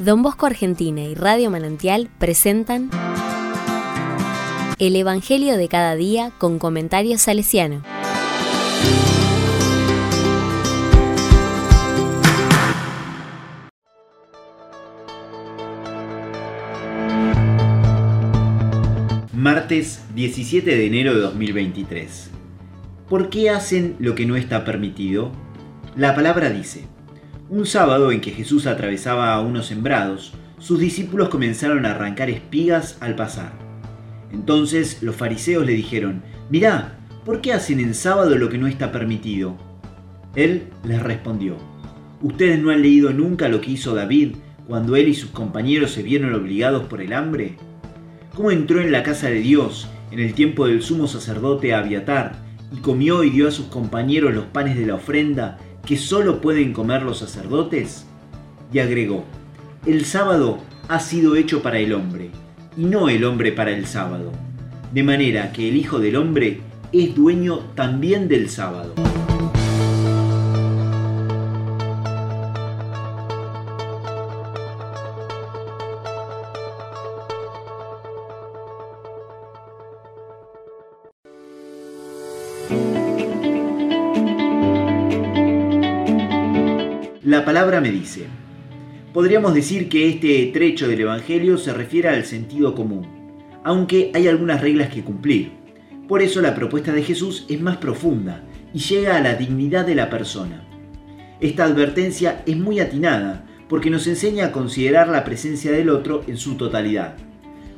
Don Bosco Argentina y Radio Manantial presentan El Evangelio de cada día con comentarios salesiano. Martes 17 de enero de 2023. ¿Por qué hacen lo que no está permitido? La palabra dice, un sábado en que Jesús atravesaba unos sembrados, sus discípulos comenzaron a arrancar espigas al pasar. Entonces los fariseos le dijeron, mirá, ¿por qué hacen en sábado lo que no está permitido? Él les respondió, ¿ustedes no han leído nunca lo que hizo David cuando él y sus compañeros se vieron obligados por el hambre? ¿Cómo entró en la casa de Dios en el tiempo del sumo sacerdote Abiatar y comió y dio a sus compañeros los panes de la ofrenda que solo pueden comer los sacerdotes? Y agregó, el sábado ha sido hecho para el hombre, y no el hombre para el sábado, de manera que el Hijo del Hombre es dueño también del sábado. La palabra me dice, podríamos decir que este trecho del Evangelio se refiere al sentido común, aunque hay algunas reglas que cumplir. Por eso la propuesta de Jesús es más profunda y llega a la dignidad de la persona. Esta advertencia es muy atinada porque nos enseña a considerar la presencia del otro en su totalidad.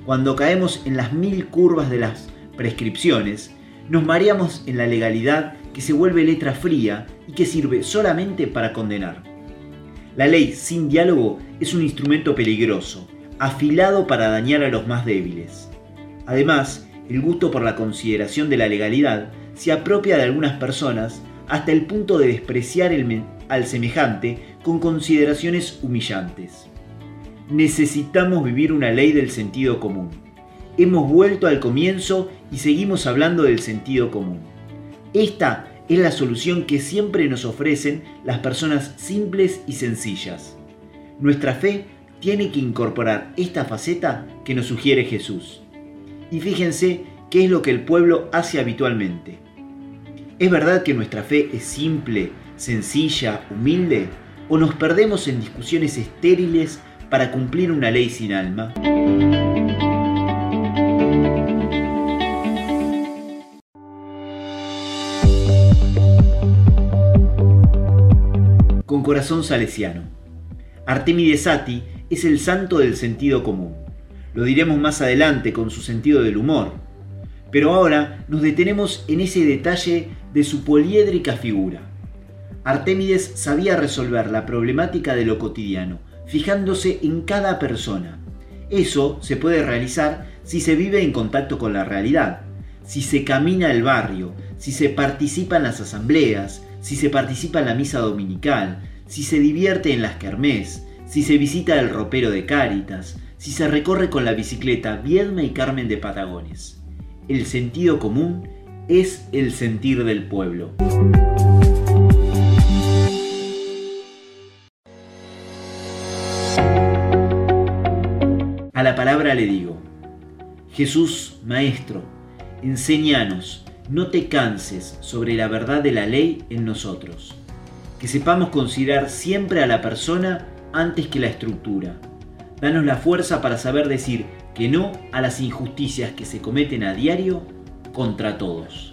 Cuando caemos en las mil curvas de las prescripciones, nos mareamos en la legalidad que se vuelve letra fría y que sirve solamente para condenar. La ley sin diálogo es un instrumento peligroso, afilado para dañar a los más débiles. Además, el gusto por la consideración de la legalidad se apropia de algunas personas hasta el punto de despreciar al semejante con consideraciones humillantes. Necesitamos vivir una ley del sentido común. Hemos vuelto al comienzo y seguimos hablando del sentido común. Esta es la solución que siempre nos ofrecen las personas simples y sencillas. Nuestra fe tiene que incorporar esta faceta que nos sugiere Jesús. Y fíjense qué es lo que el pueblo hace habitualmente. ¿Es verdad que nuestra fe es simple, sencilla, humilde? ¿O nos perdemos en discusiones estériles para cumplir una ley sin alma? Con corazón salesiano. Artemides Sati es el santo del sentido común. Lo diremos más adelante con su sentido del humor. Pero ahora nos detenemos en ese detalle de su poliédrica figura. Artemides sabía resolver la problemática de lo cotidiano, fijándose en cada persona. Eso se puede realizar si se vive en contacto con la realidad, si se camina el barrio, si se participa en las asambleas, si se participa en la misa dominical, si se divierte en las kermés, si se visita el ropero de Cáritas, si se recorre con la bicicleta Viedma y Carmen de Patagones. El sentido común es el sentir del pueblo. A la palabra le digo, Jesús, Maestro, enséñanos no te canses sobre la verdad de la ley en nosotros. Que sepamos considerar siempre a la persona antes que la estructura. Danos la fuerza para saber decir que no a las injusticias que se cometen a diario contra todos.